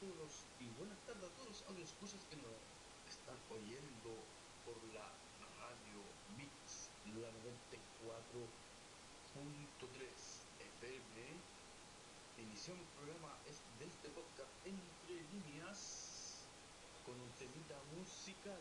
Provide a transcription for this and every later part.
todos y buenas tardes a todos los audioscuchas que nos están oyendo por la radio Mix, la 94.3 FM. Iniciamos el programa de este podcast entre líneas con un temita musical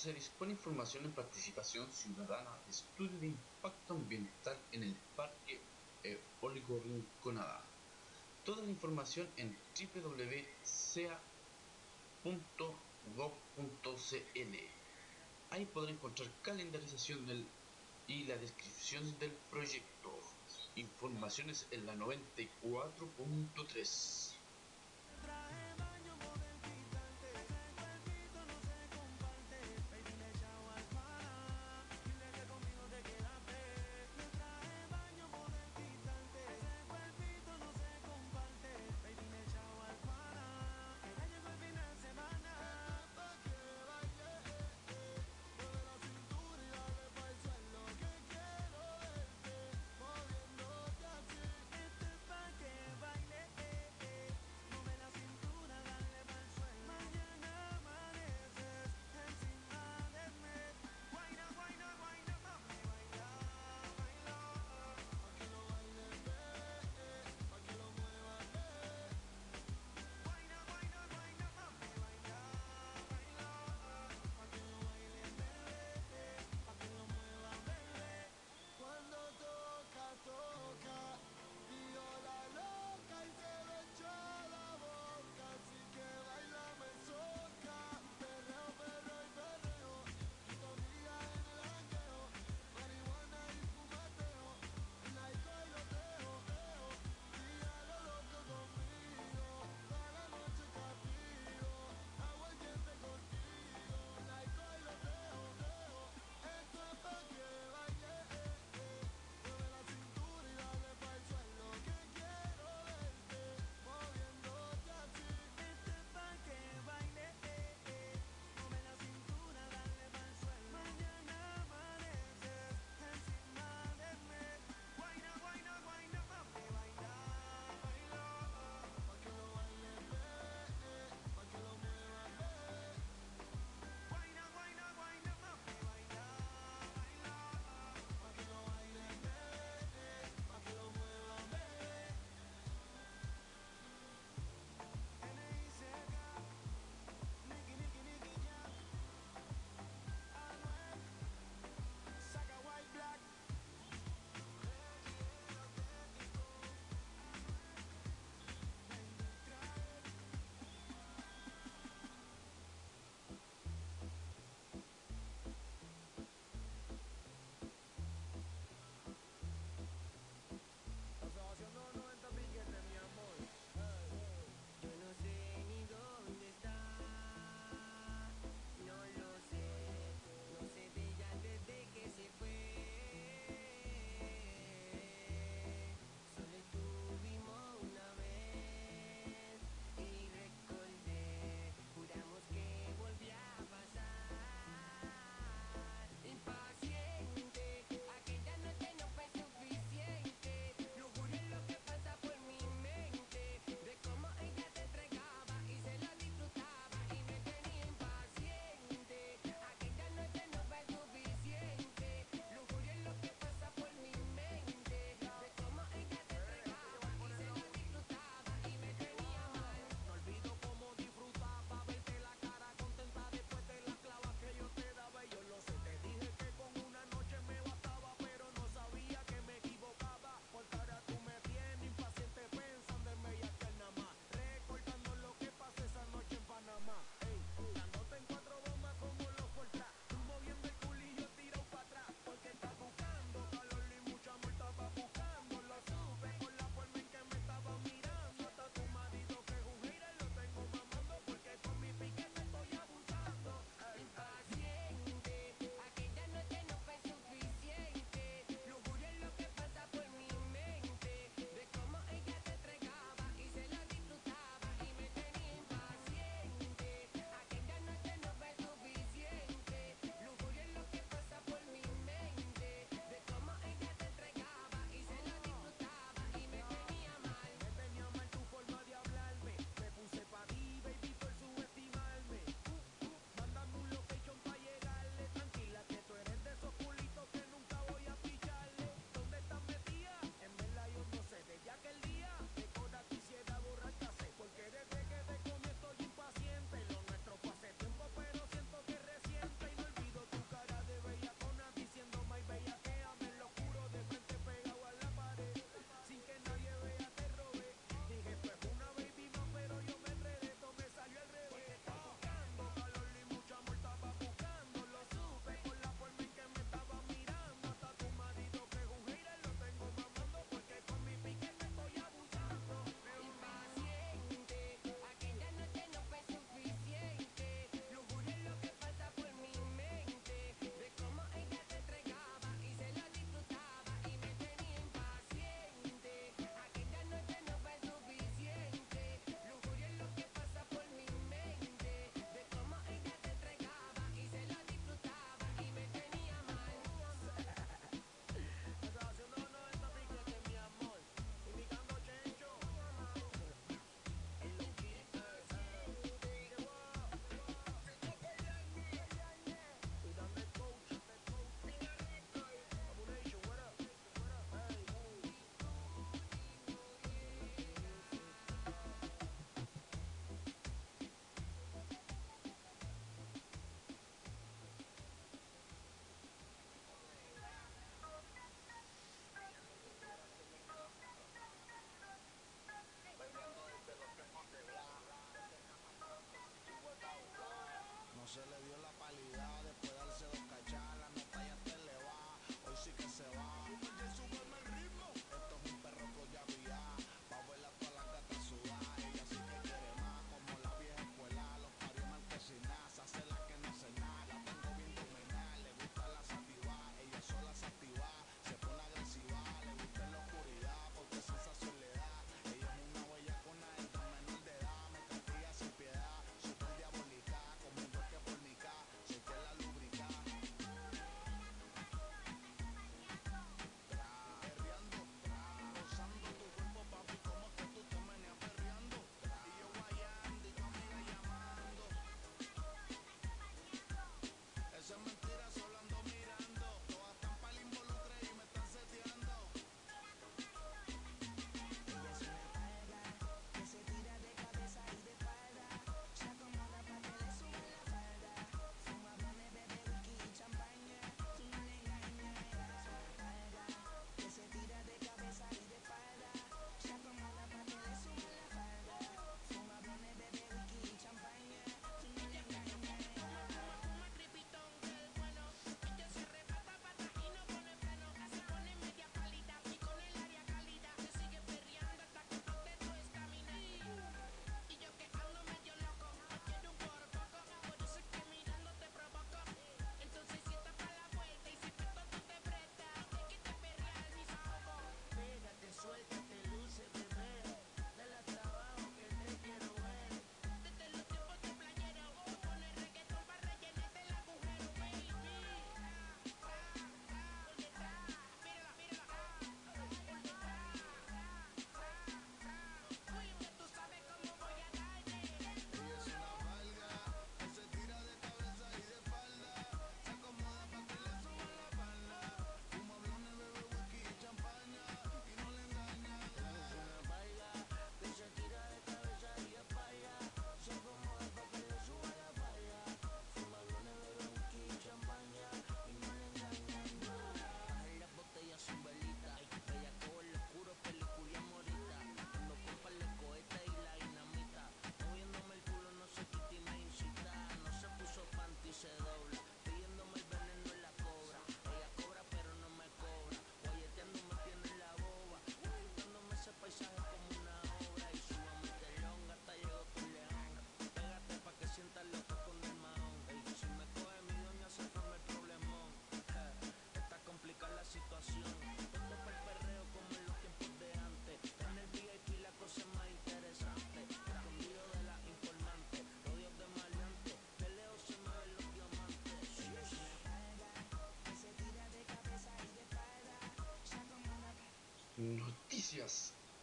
se dispone información en participación ciudadana de estudio de impacto ambiental en el Parque Eólico Rinconada. Toda la información en www.sea.gov.cl. Ahí podrá encontrar calendarización del, y la descripción del proyecto. Informaciones en la 94.3.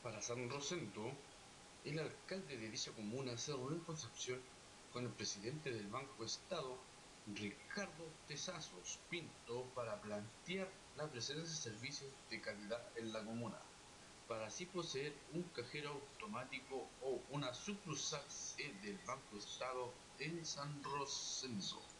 Para San Rosendo. El alcalde de dicha comuna se reunió en Concepción con el presidente del Banco Estado, Ricardo Tesazos Pinto, para plantear la presencia de servicios de calidad en la comuna, para así poseer un cajero automático o una sucursal del Banco Estado en San Rosendo.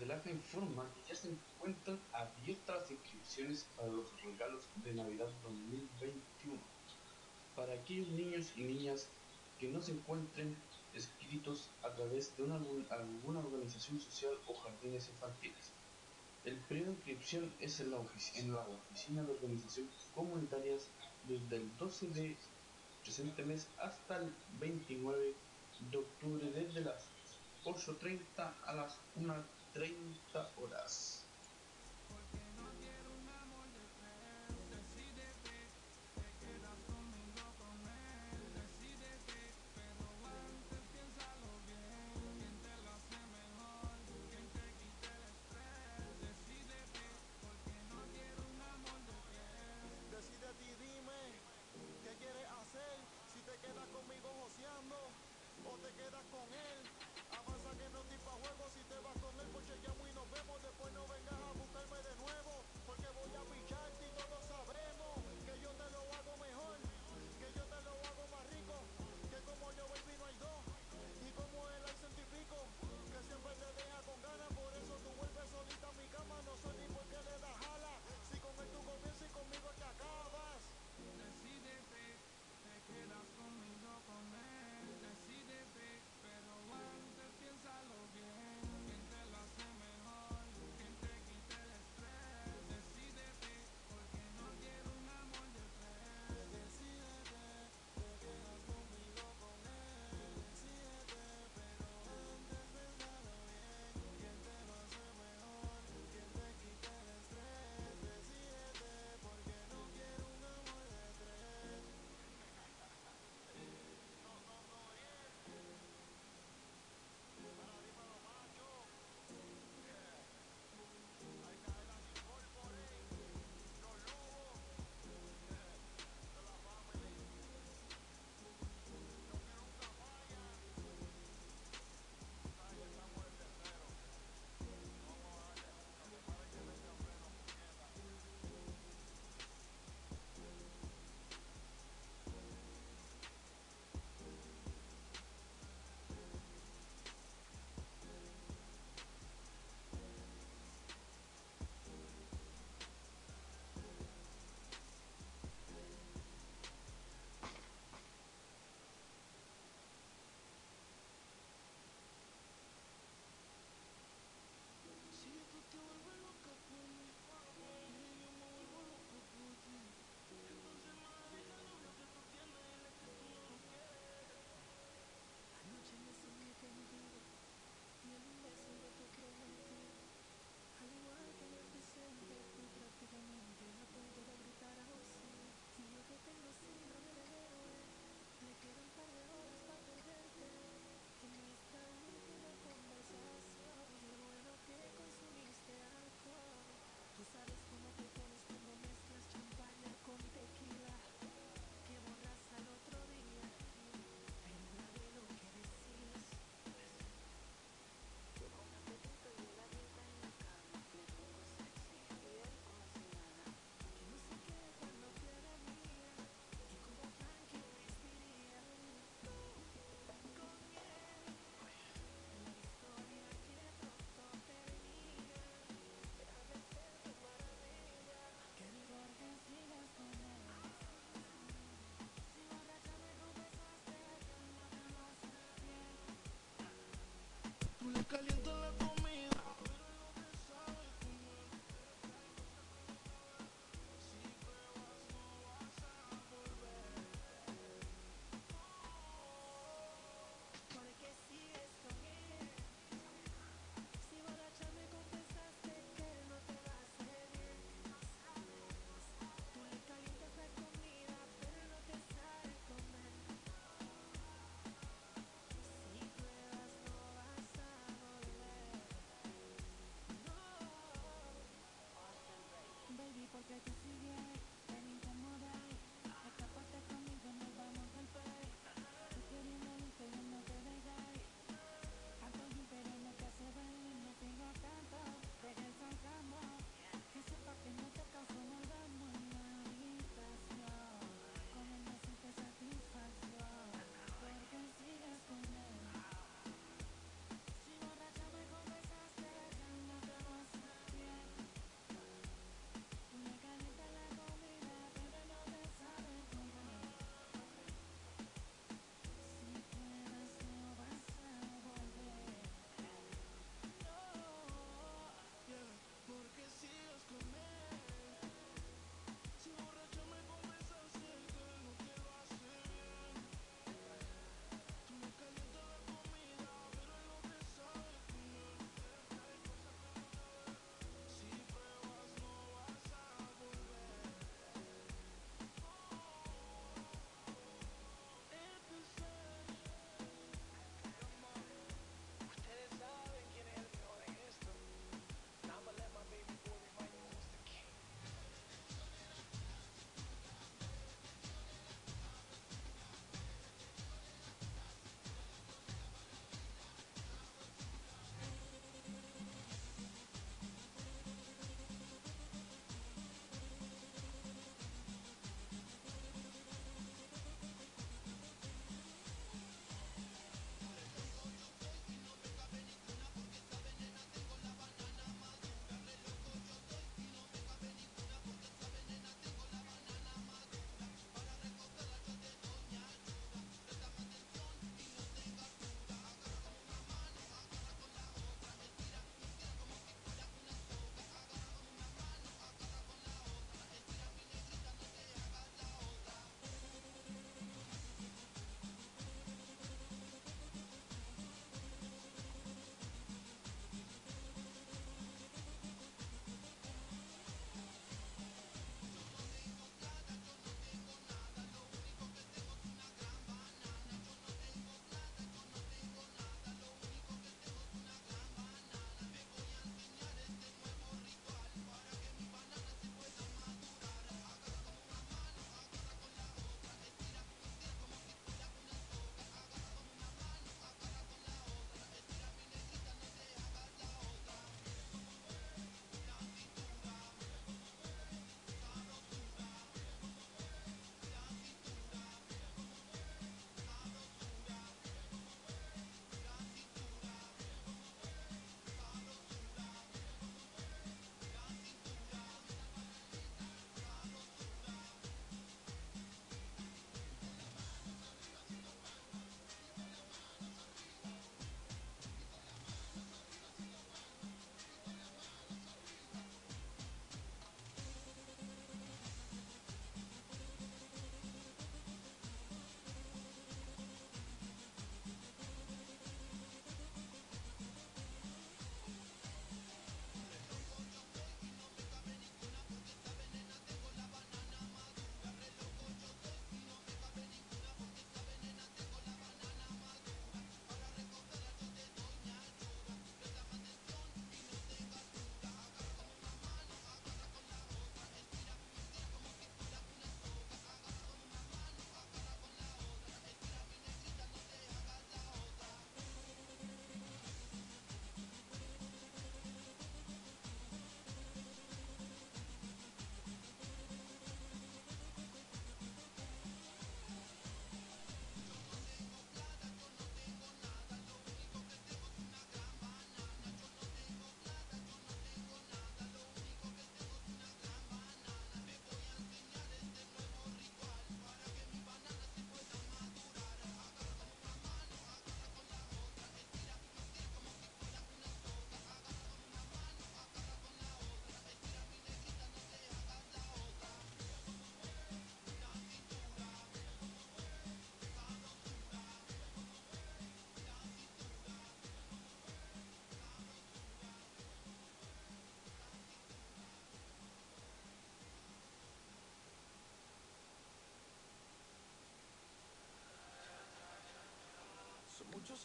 Baraja informa que ya se encuentran abiertas inscripciones para los regalos de Navidad 2021 para aquellos niños y niñas que no se encuentren escritos a través de una, alguna organización social o jardines infantiles. El periodo de inscripción es en la, en la oficina de organizaciones comunitarias desde el 12 de presente mes hasta el 29 de octubre desde las 8.30 a las 1.30 horas.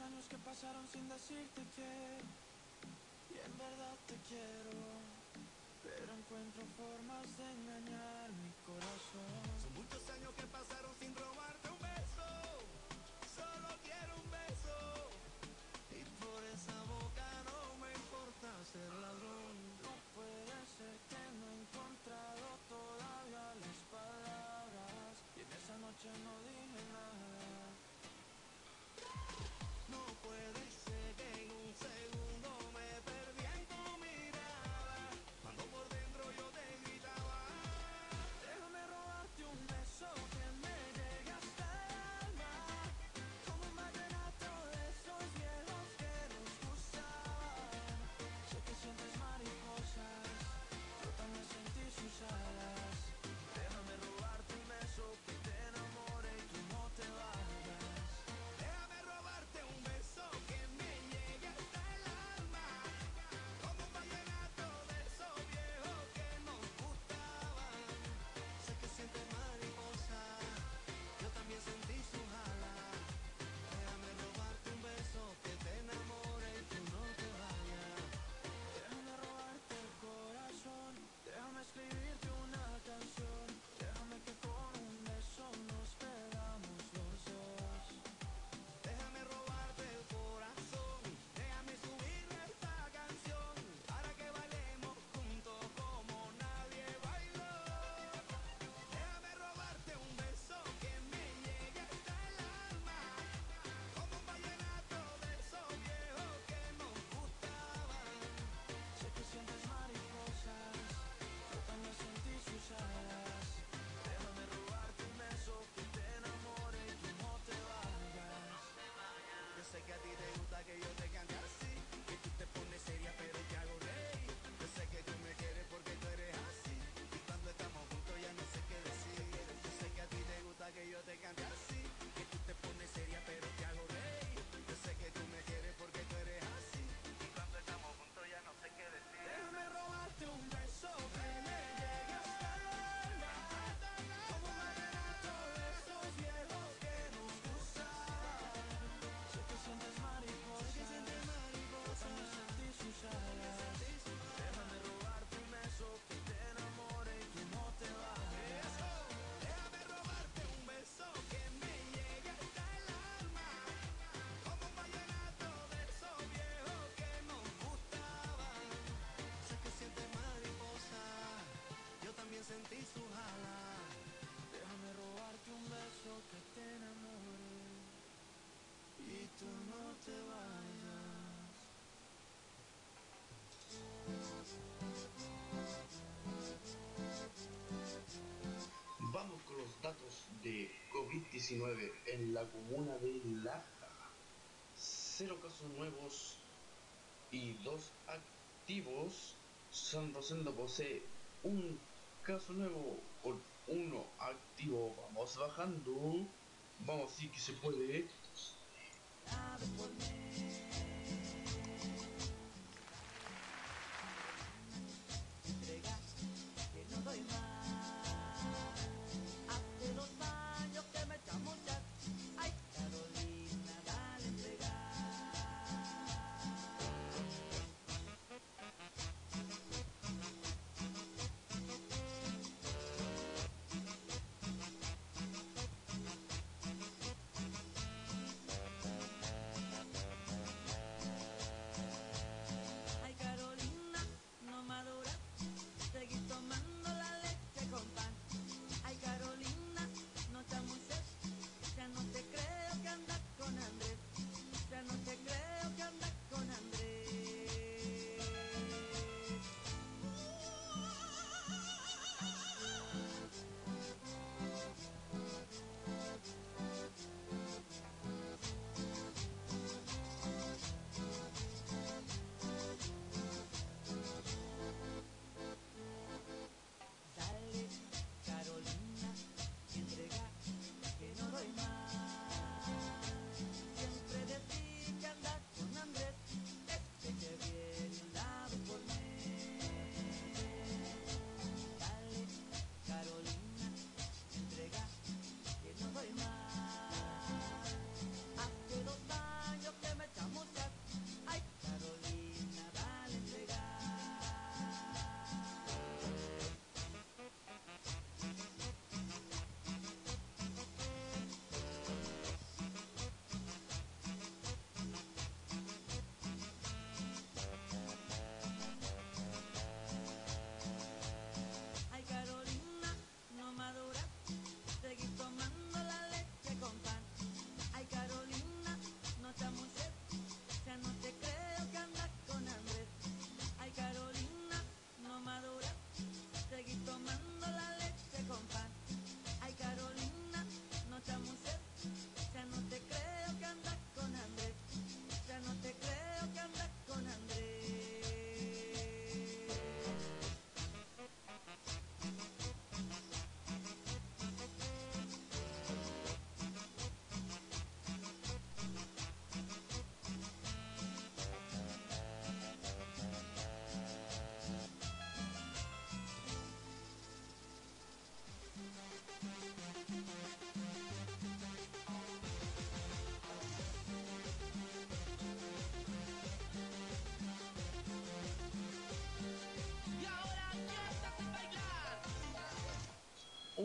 años que pasaron sin decirte que y en verdad te quiero, pero encuentro formas de 2019 en la comuna de Laja. Cero casos nuevos y dos activos. San Rosendo posee un caso nuevo con uno activo. Vamos bajando. Vamos, sí que se puede.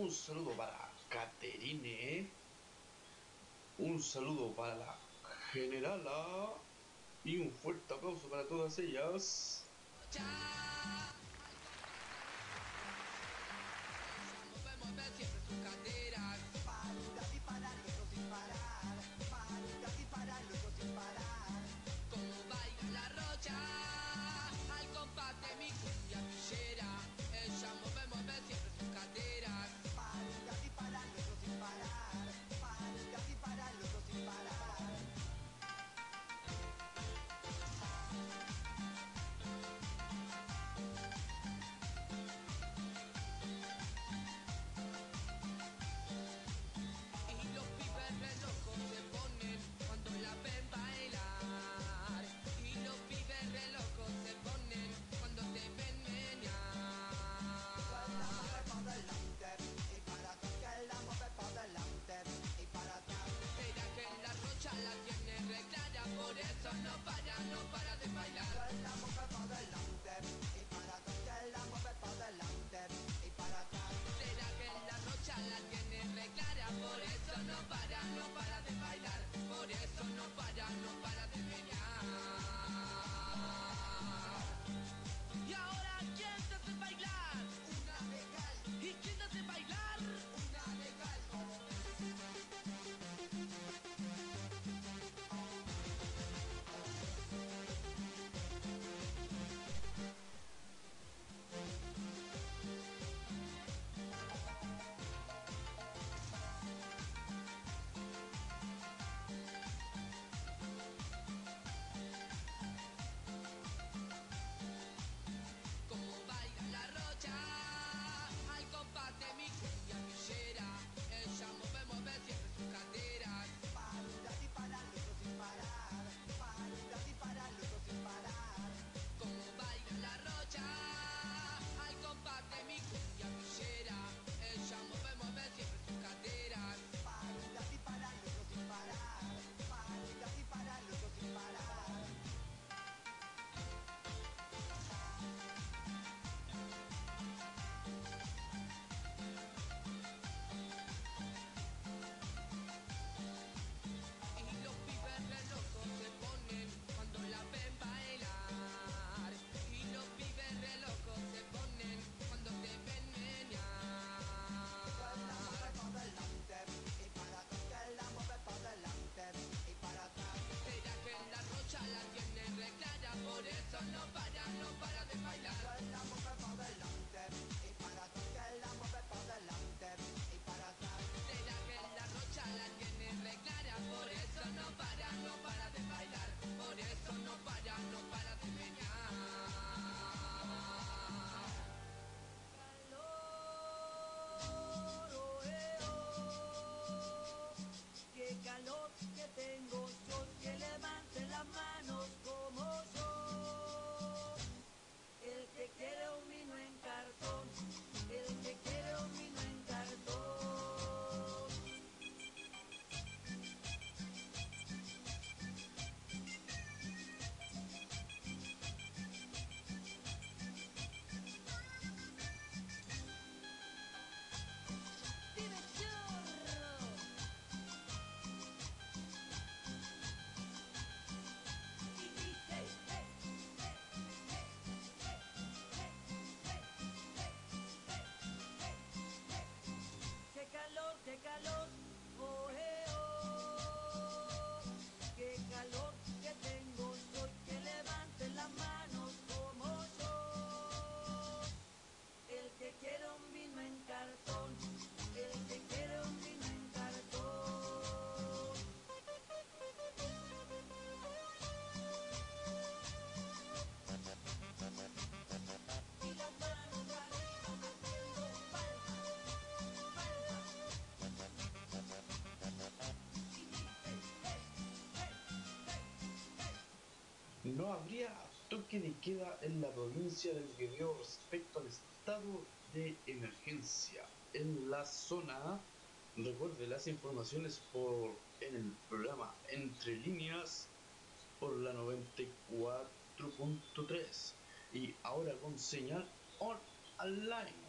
Un saludo para Caterine. Un saludo para la generala. Y un fuerte aplauso para todas ellas. no habría toque de queda en la provincia del que respecto al estado de emergencia en la zona. Recuerde las informaciones por en el programa Entre Líneas por la 94.3 y ahora con señal on online.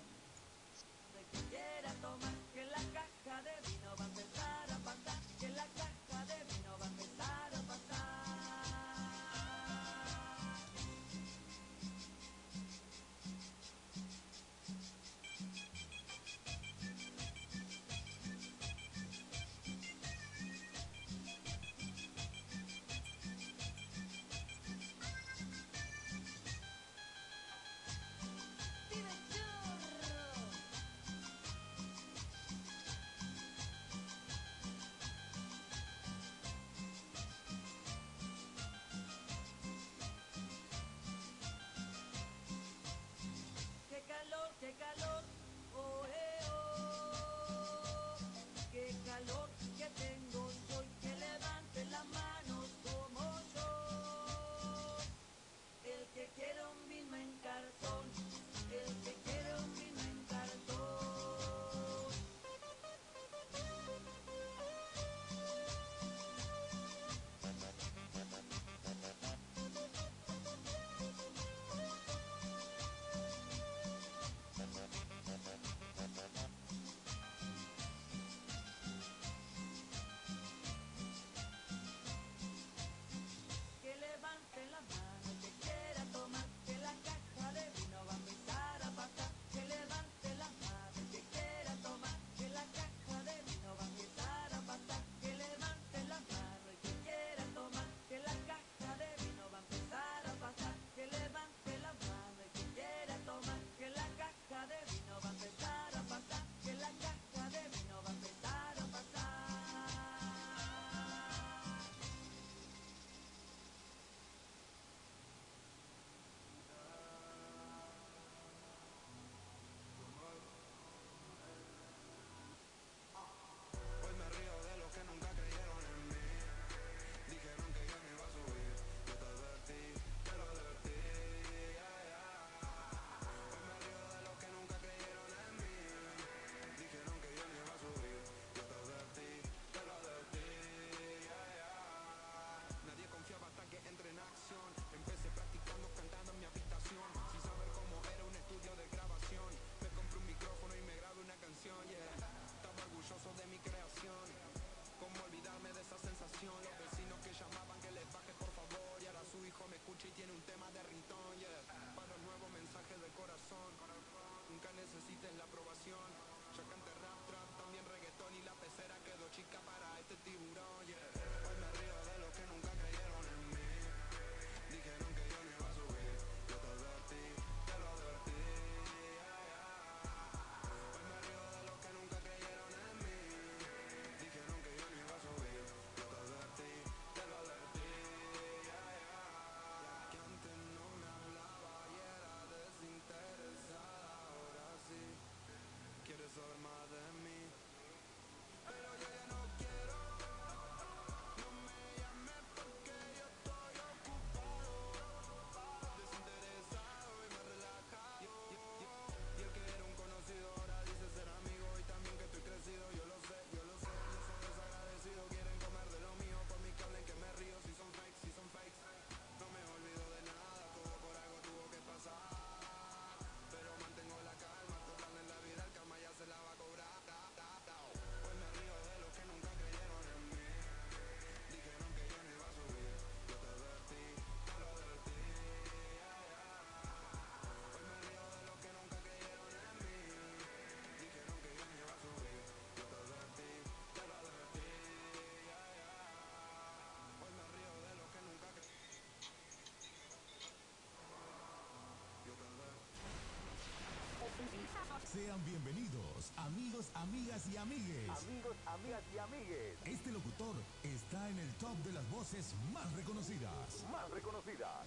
Sean bienvenidos, amigos, amigas y amigues. Amigos, amigas y amigues. Este locutor está en el top de las voces más reconocidas. Más reconocidas.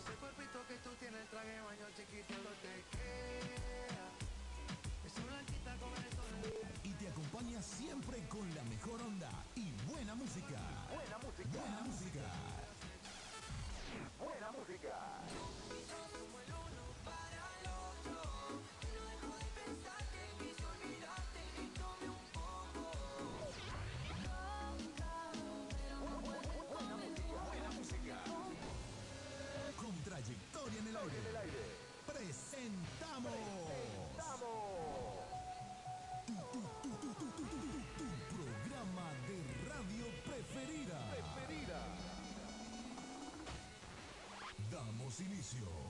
Ese cuerpito que tú tienes, traje te queda. Es con el. Y te acompaña siempre con la mejor onda y buena música. Buena música. Buena música. Buena música. sus.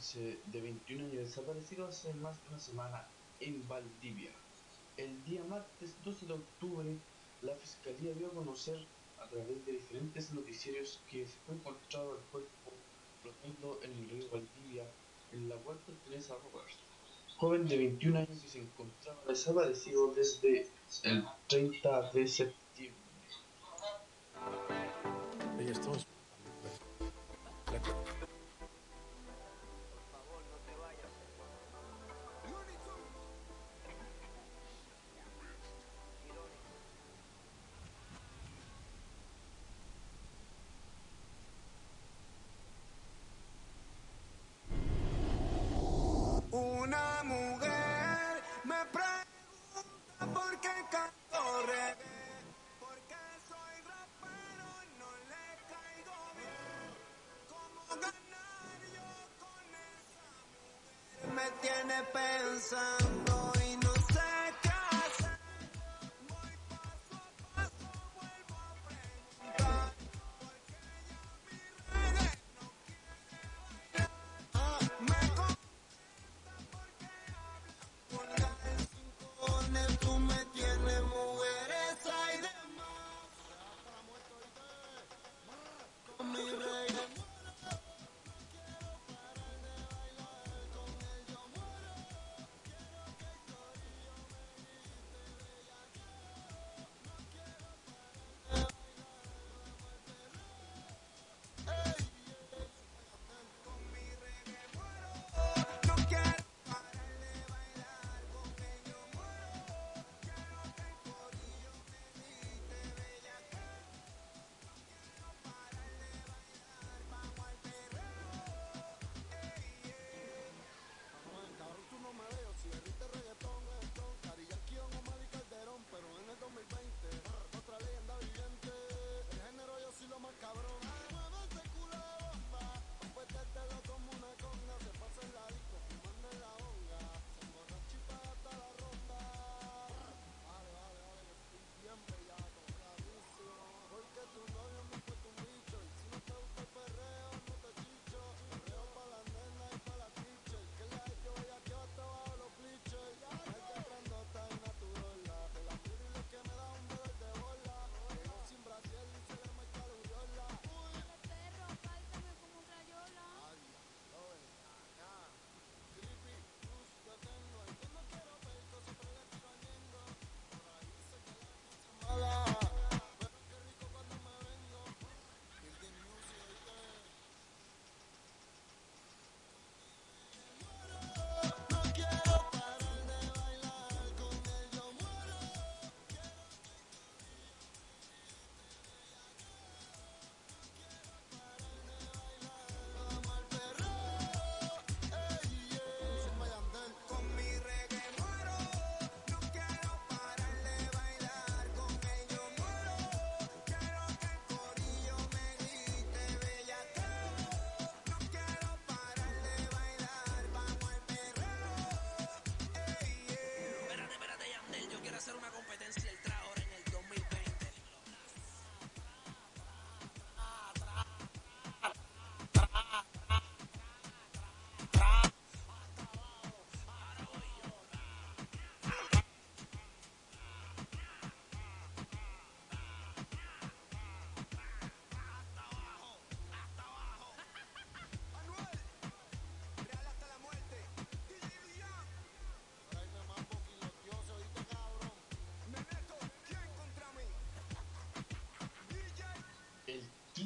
de 21 niños desaparecidos hace más de una semana en Valdivia. El día martes 12 de octubre, la Fiscalía dio a conocer a través de diferentes noticiarios que se fue encontrado el cuerpo profundo en el río Valdivia, en la cual pertenece a joven de 21 años y se encontraba desaparecido desde el 30 de septiembre pensando.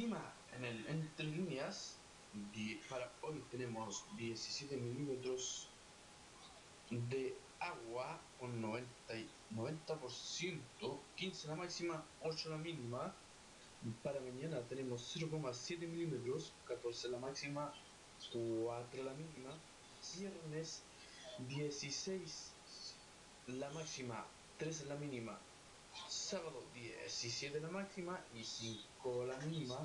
encima, en el, entre líneas, die, para hoy tenemos 17 milímetros de agua con 90, 90% 15 la máxima, 8 la mínima. Para mañana tenemos 0,7 milímetros, 14 la máxima, 4 la mínima. Viernes 16 la máxima, 3 la mínima sábado 17 la máxima y 5 la mínima.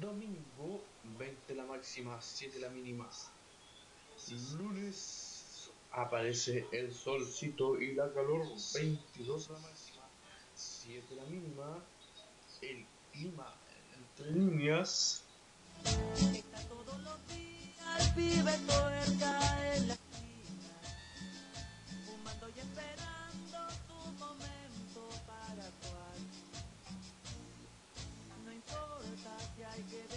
Domingo 20 la máxima, 7 la mínima. Lunes aparece el solcito y la calor, 22 la máxima, 7 la mínima. El clima entre líneas. Está todos los días, esperando tu momento para actuar. No importa si hay que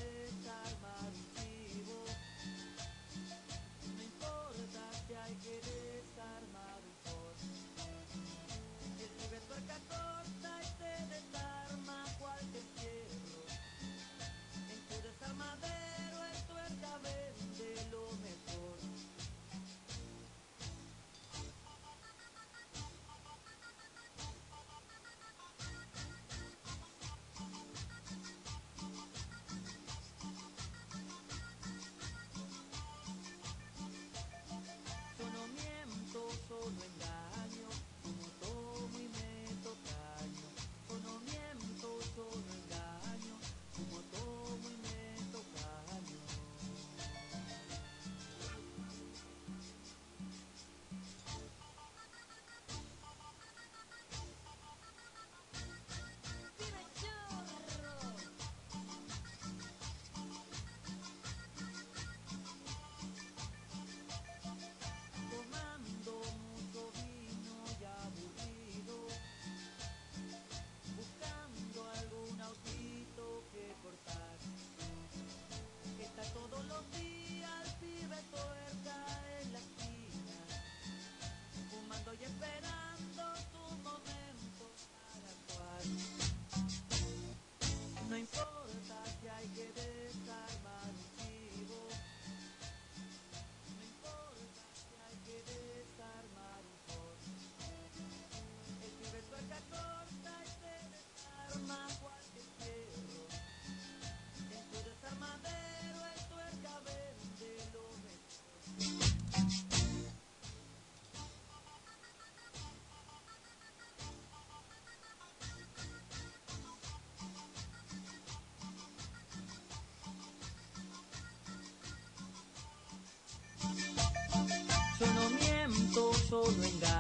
ring that.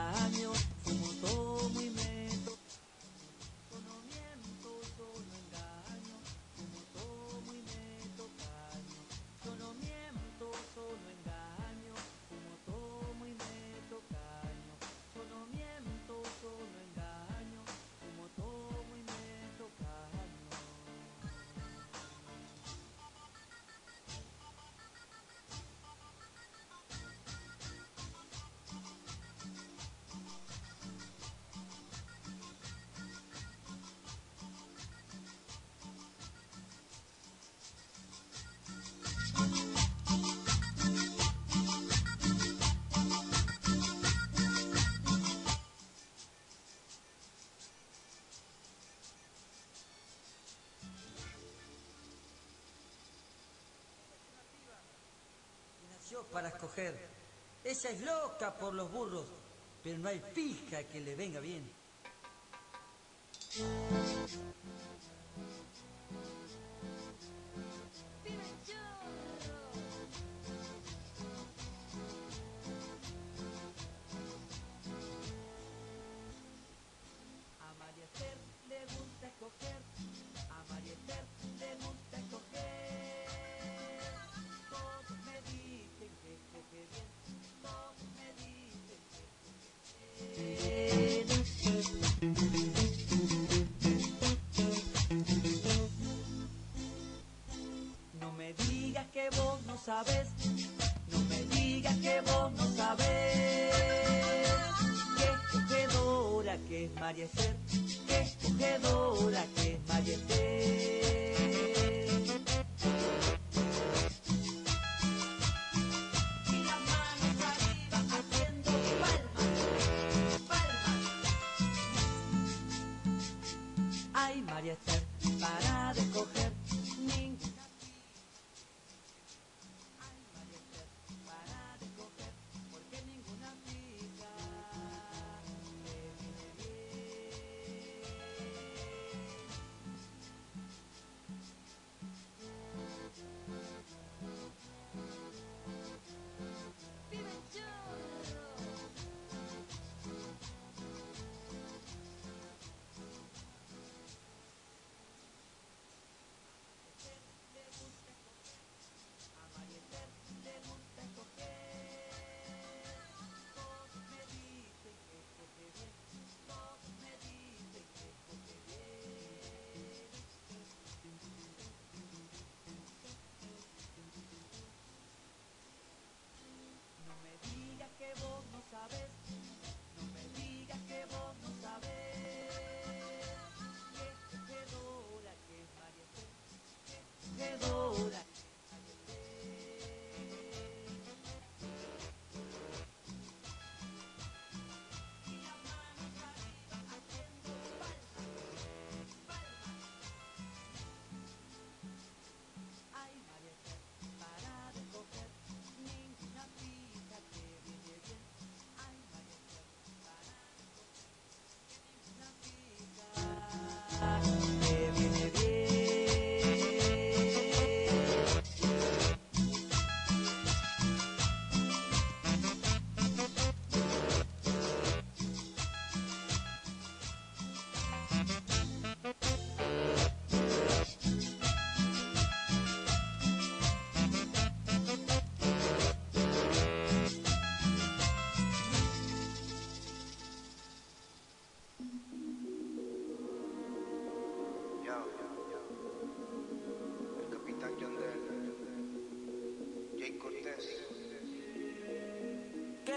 para escoger. Esa es loca por los burros, pero no hay pija que le venga bien. sabes, no me digas que vos no sabes. Qué cogedora que es María Esther, qué cogedora que nuevo.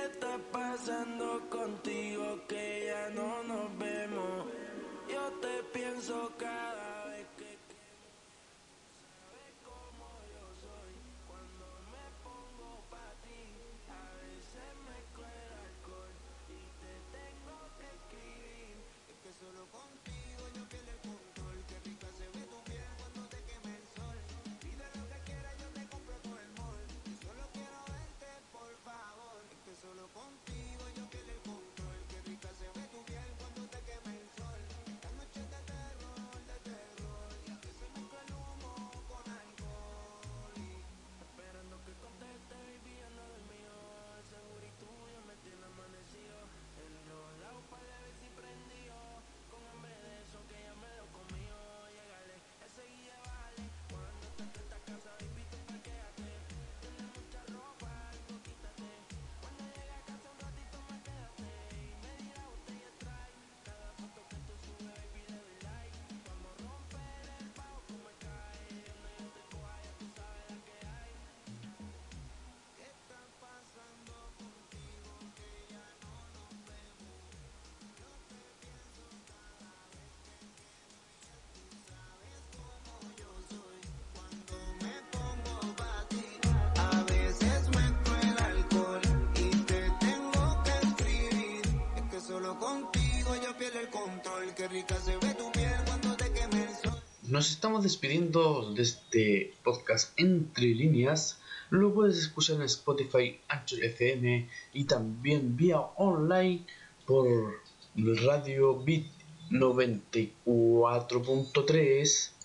Qué está pasando contigo que Nos estamos despidiendo de este podcast entre líneas. Lo puedes escuchar en Spotify, Anchor FM y también vía online por Radio Bit 94.3